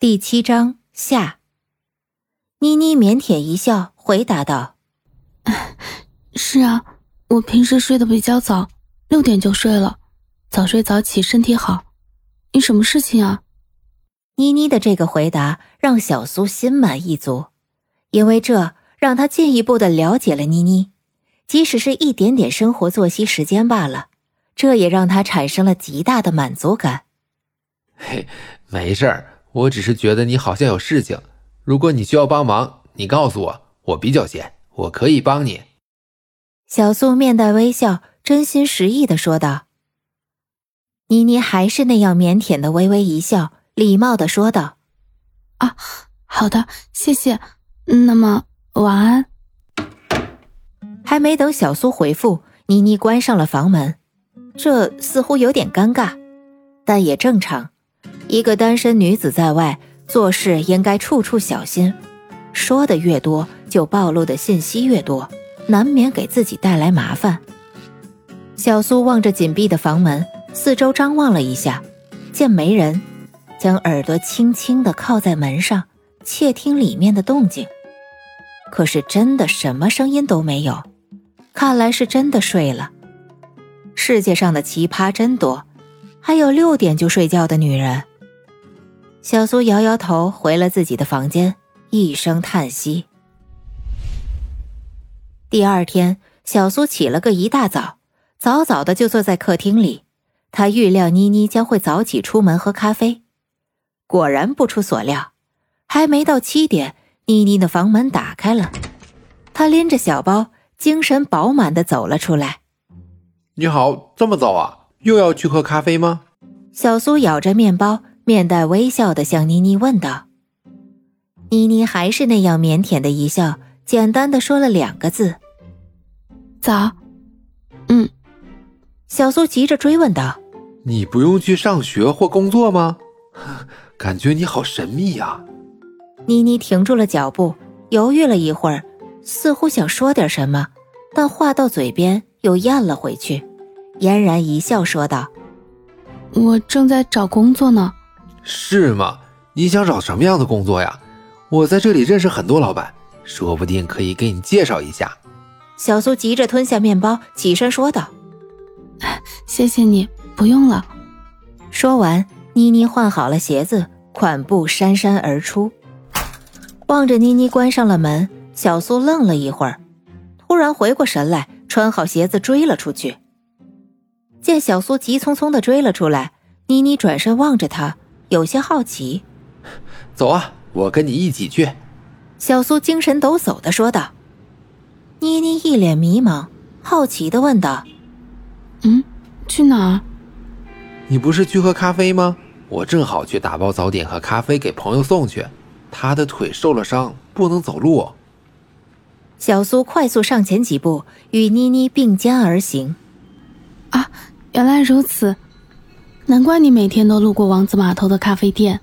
第七章下。妮妮腼腆一笑，回答道：“是啊，我平时睡得比较早，六点就睡了，早睡早起身体好。你什么事情啊？”妮妮的这个回答让小苏心满意足，因为这让他进一步的了解了妮妮，即使是一点点生活作息时间罢了，这也让他产生了极大的满足感。嘿，没事儿。我只是觉得你好像有事情，如果你需要帮忙，你告诉我，我比较闲，我可以帮你。小苏面带微笑，真心实意的说道。妮妮还是那样腼腆的微微一笑，礼貌的说道：“啊，好的，谢谢。那么晚安。”还没等小苏回复，妮妮关上了房门，这似乎有点尴尬，但也正常。一个单身女子在外做事，应该处处小心。说的越多，就暴露的信息越多，难免给自己带来麻烦。小苏望着紧闭的房门，四周张望了一下，见没人，将耳朵轻轻地靠在门上，窃听里面的动静。可是真的什么声音都没有，看来是真的睡了。世界上的奇葩真多，还有六点就睡觉的女人。小苏摇摇头，回了自己的房间，一声叹息。第二天，小苏起了个一大早，早早的就坐在客厅里。他预料妮妮将会早起出门喝咖啡，果然不出所料，还没到七点，妮妮的房门打开了，她拎着小包，精神饱满的走了出来。你好，这么早啊？又要去喝咖啡吗？小苏咬着面包。面带微笑的向妮妮问道：“妮妮还是那样腼腆的一笑，简单的说了两个字：早。”嗯，小苏急着追问道：“你不用去上学或工作吗？感觉你好神秘呀。”妮妮停住了脚步，犹豫了一会儿，似乎想说点什么，但话到嘴边又咽了回去，嫣然一笑说道：“我正在找工作呢。”是吗？你想找什么样的工作呀？我在这里认识很多老板，说不定可以给你介绍一下。小苏急着吞下面包，起身说道：“ 谢谢你，不用了。”说完，妮妮换好了鞋子，款步姗姗而出。望着妮妮关上了门，小苏愣了一会儿，突然回过神来，穿好鞋子追了出去。见小苏急匆匆的追了出来，妮妮转身望着他。有些好奇，走啊，我跟你一起去。”小苏精神抖擞的说道。妮妮一脸迷茫，好奇的问道：“嗯，去哪儿？你不是去喝咖啡吗？我正好去打包早点和咖啡给朋友送去。他的腿受了伤，不能走路。”小苏快速上前几步，与妮妮并肩而行。啊，原来如此。难怪你每天都路过王子码头的咖啡店，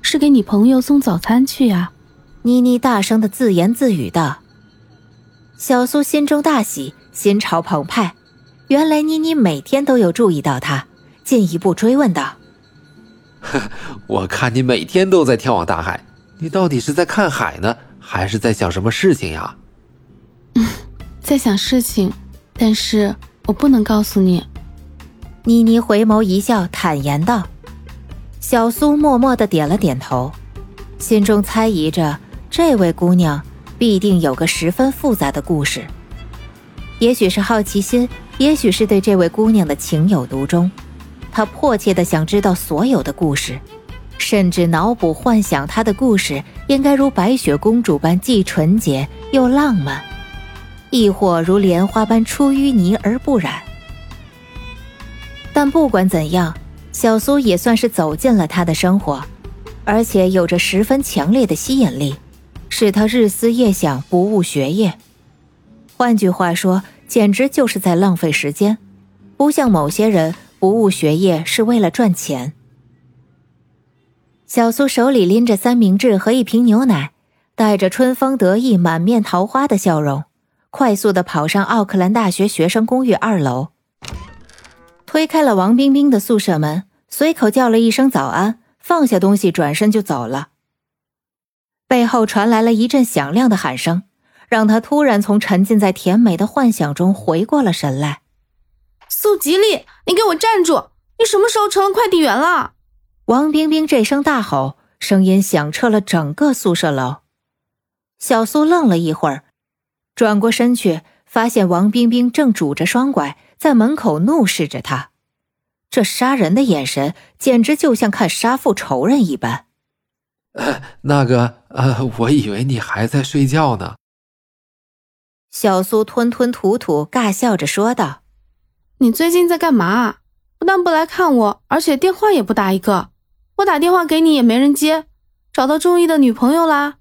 是给你朋友送早餐去呀？妮妮大声的自言自语道。小苏心中大喜，心潮澎湃。原来妮妮每天都有注意到他，进一步追问道：“ 我看你每天都在眺望大海，你到底是在看海呢，还是在想什么事情呀？”“ 在想事情，但是我不能告诉你。”妮妮回眸一笑，坦言道：“小苏默默的点了点头，心中猜疑着，这位姑娘必定有个十分复杂的故事。也许是好奇心，也许是对这位姑娘的情有独钟，他迫切的想知道所有的故事，甚至脑补幻想她的故事应该如白雪公主般既纯洁又浪漫，亦或如莲花般出淤泥而不染。”但不管怎样，小苏也算是走进了他的生活，而且有着十分强烈的吸引力，使他日思夜想，不务学业。换句话说，简直就是在浪费时间，不像某些人不务学业是为了赚钱。小苏手里拎着三明治和一瓶牛奶，带着春风得意、满面桃花的笑容，快速的跑上奥克兰大学学生公寓二楼。推开了王冰冰的宿舍门，随口叫了一声早安，放下东西，转身就走了。背后传来了一阵响亮的喊声，让他突然从沉浸在甜美的幻想中回过了神来。苏吉利，你给我站住！你什么时候成了快递员了？王冰冰这声大吼，声音响彻了整个宿舍楼。小苏愣了一会儿，转过身去，发现王冰冰正拄着双拐在门口怒视着他，这杀人的眼神简直就像看杀父仇人一般。呃，那个，呃，我以为你还在睡觉呢。小苏吞吞吐吐，尬笑着说道。你最近在干嘛？不但不来看我，而且电话也不打一个。我打电话给你也没人接。找到中意的女朋友啦？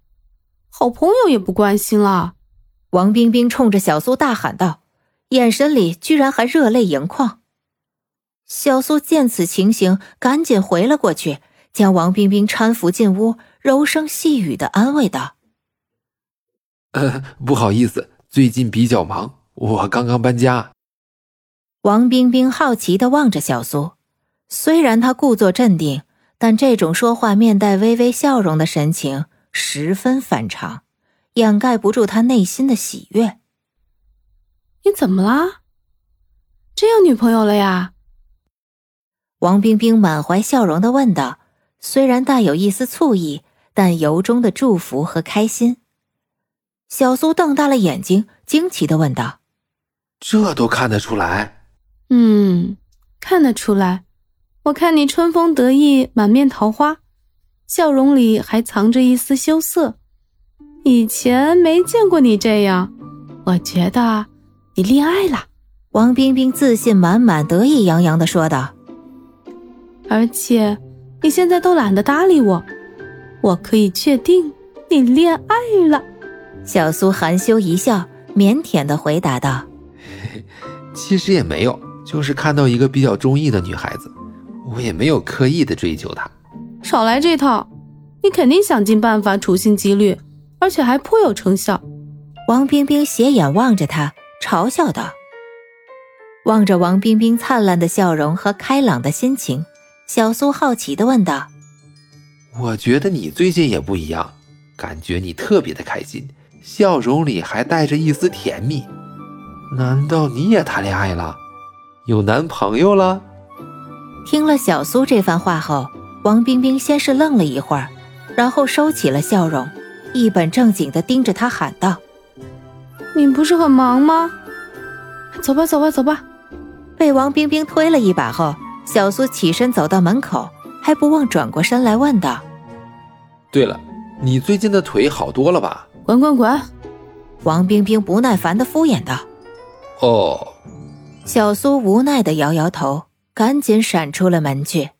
好朋友也不关心了。王冰冰冲着小苏大喊道，眼神里居然还热泪盈眶。小苏见此情形，赶紧回了过去，将王冰冰搀扶进屋，柔声细语的安慰道：“呃，不好意思，最近比较忙，我刚刚搬家。”王冰冰好奇的望着小苏，虽然她故作镇定，但这种说话面带微微笑容的神情十分反常，掩盖不住她内心的喜悦。你怎么啦？真有女朋友了呀？王冰冰满怀笑容的问道，虽然带有一丝醋意，但由衷的祝福和开心。小苏瞪大了眼睛，惊奇的问道：“这都看得出来？”嗯，看得出来，我看你春风得意，满面桃花，笑容里还藏着一丝羞涩。以前没见过你这样，我觉得你恋爱了。王冰冰自信满满、得意洋洋的说道。而且你现在都懒得搭理我，我可以确定你恋爱了。小苏含羞一笑，腼腆的回答道：“ 其实也没有。”就是看到一个比较中意的女孩子，我也没有刻意的追求她。少来这套，你肯定想尽办法处心积虑，而且还颇有成效。王冰冰斜眼望着他，嘲笑道。望着王冰冰灿烂的笑容和开朗的心情，小苏好奇的问道：“我觉得你最近也不一样，感觉你特别的开心，笑容里还带着一丝甜蜜。难道你也谈恋爱了？”有男朋友了。听了小苏这番话后，王冰冰先是愣了一会儿，然后收起了笑容，一本正经的盯着他喊道：“你不是很忙吗？走吧，走吧，走吧。”被王冰冰推了一把后，小苏起身走到门口，还不忘转过身来问道：“对了，你最近的腿好多了吧？”“滚滚滚！”王冰冰不耐烦的敷衍道。“哦。”小苏无奈的摇摇头，赶紧闪出了门去。